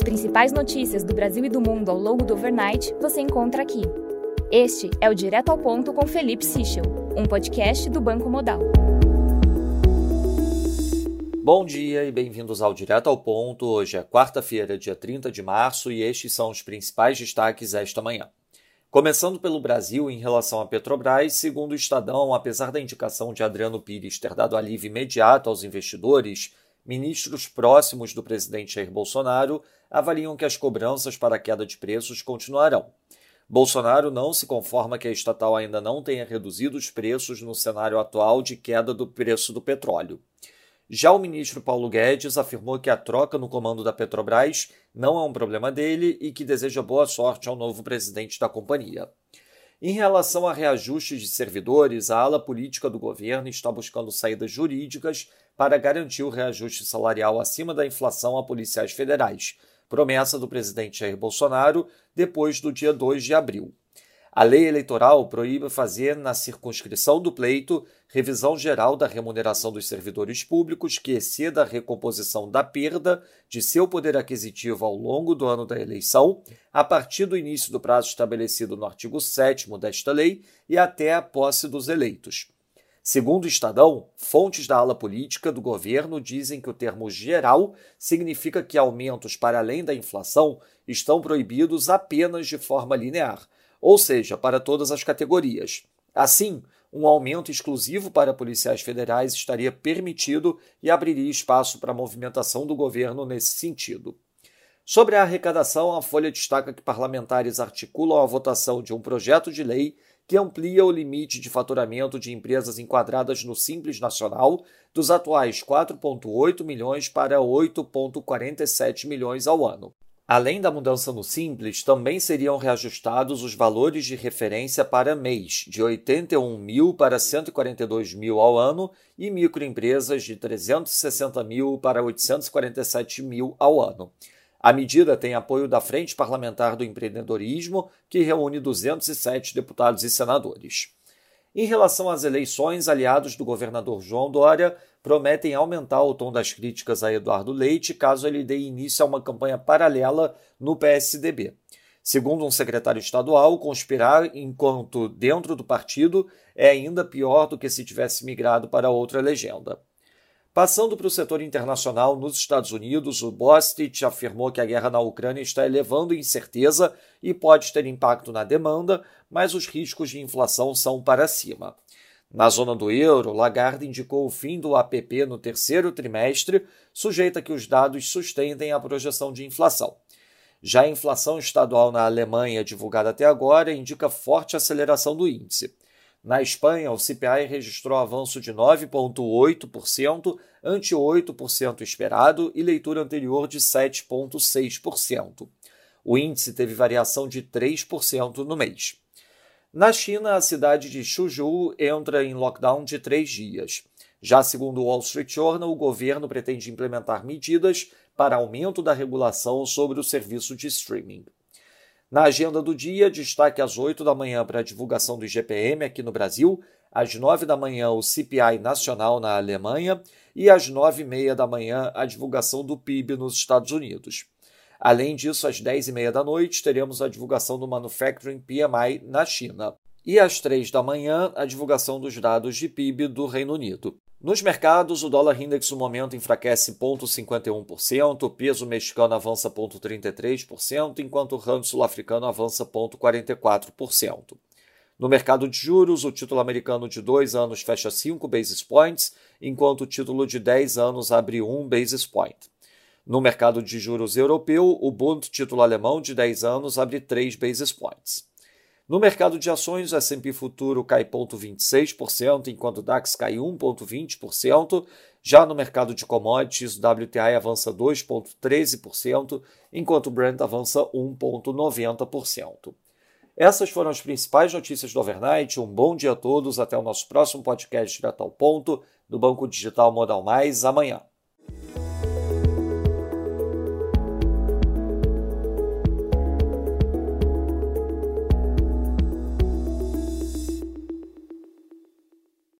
As principais notícias do Brasil e do mundo ao longo do overnight você encontra aqui. Este é o Direto ao Ponto com Felipe Sichel, um podcast do Banco Modal. Bom dia e bem-vindos ao Direto ao Ponto. Hoje é quarta-feira, dia 30 de março, e estes são os principais destaques esta manhã. Começando pelo Brasil, em relação à Petrobras, segundo o Estadão, apesar da indicação de Adriano Pires ter dado alívio imediato aos investidores, ministros próximos do presidente Jair Bolsonaro avaliam que as cobranças para a queda de preços continuarão. Bolsonaro não se conforma que a estatal ainda não tenha reduzido os preços no cenário atual de queda do preço do petróleo. Já o ministro Paulo Guedes afirmou que a troca no comando da Petrobras não é um problema dele e que deseja boa sorte ao novo presidente da companhia. Em relação a reajustes de servidores, a ala política do governo está buscando saídas jurídicas para garantir o reajuste salarial acima da inflação a policiais federais, promessa do presidente Jair Bolsonaro depois do dia 2 de abril. A lei eleitoral proíbe fazer, na circunscrição do pleito, revisão geral da remuneração dos servidores públicos que exceda a recomposição da perda de seu poder aquisitivo ao longo do ano da eleição, a partir do início do prazo estabelecido no artigo 7 desta lei e até a posse dos eleitos. Segundo o Estadão, fontes da ala política do governo dizem que o termo geral significa que aumentos para além da inflação estão proibidos apenas de forma linear ou seja, para todas as categorias. Assim, um aumento exclusivo para policiais federais estaria permitido e abriria espaço para a movimentação do governo nesse sentido. Sobre a arrecadação, a Folha destaca que parlamentares articulam a votação de um projeto de lei que amplia o limite de faturamento de empresas enquadradas no Simples Nacional dos atuais 4,8 milhões para 8,47 milhões ao ano. Além da mudança no Simples, também seriam reajustados os valores de referência para mês, de 81 mil para 142 mil ao ano, e microempresas de 360 mil para 847 mil ao ano. A medida tem apoio da Frente Parlamentar do Empreendedorismo, que reúne 207 deputados e senadores. Em relação às eleições, aliados do governador João Dória prometem aumentar o tom das críticas a Eduardo Leite caso ele dê início a uma campanha paralela no PSDB. Segundo um secretário estadual, conspirar enquanto dentro do partido é ainda pior do que se tivesse migrado para outra legenda. Passando para o setor internacional, nos Estados Unidos, o Bostic afirmou que a guerra na Ucrânia está elevando incerteza e pode ter impacto na demanda, mas os riscos de inflação são para cima. Na zona do euro, Lagarde indicou o fim do APP no terceiro trimestre, sujeita que os dados sustentem a projeção de inflação. Já a inflação estadual na Alemanha, divulgada até agora, indica forte aceleração do índice. Na Espanha, o CPI registrou avanço de 9,8%, ante 8% esperado, e leitura anterior de 7,6%. O índice teve variação de 3% no mês. Na China, a cidade de Suzhou entra em lockdown de três dias. Já segundo o Wall Street Journal, o governo pretende implementar medidas para aumento da regulação sobre o serviço de streaming. Na agenda do dia, destaque às 8 da manhã para a divulgação do IGPM aqui no Brasil, às 9 da manhã o CPI nacional na Alemanha e às 9 e meia da manhã a divulgação do PIB nos Estados Unidos. Além disso, às 10 e meia da noite teremos a divulgação do Manufacturing PMI na China. E às 3 da manhã, a divulgação dos dados de PIB do Reino Unido. Nos mercados, o dólar index no momento enfraquece 0,51%, o peso mexicano avança 0,33%, enquanto o rand sul-africano avança 0,44%. No mercado de juros, o título americano de 2 anos fecha 5 basis points, enquanto o título de 10 anos abre 1 basis point. No mercado de juros europeu, o Bund título alemão de 10 anos abre 3 basis points. No mercado de ações, o S&P Futuro cai 0,26%, enquanto o DAX cai 1,20%. Já no mercado de commodities, o WTI avança 2,13%, enquanto o Brent avança 1,90%. Essas foram as principais notícias do overnight. Um bom dia a todos. Até o nosso próximo podcast direto ao ponto do Banco Digital Modal Mais amanhã.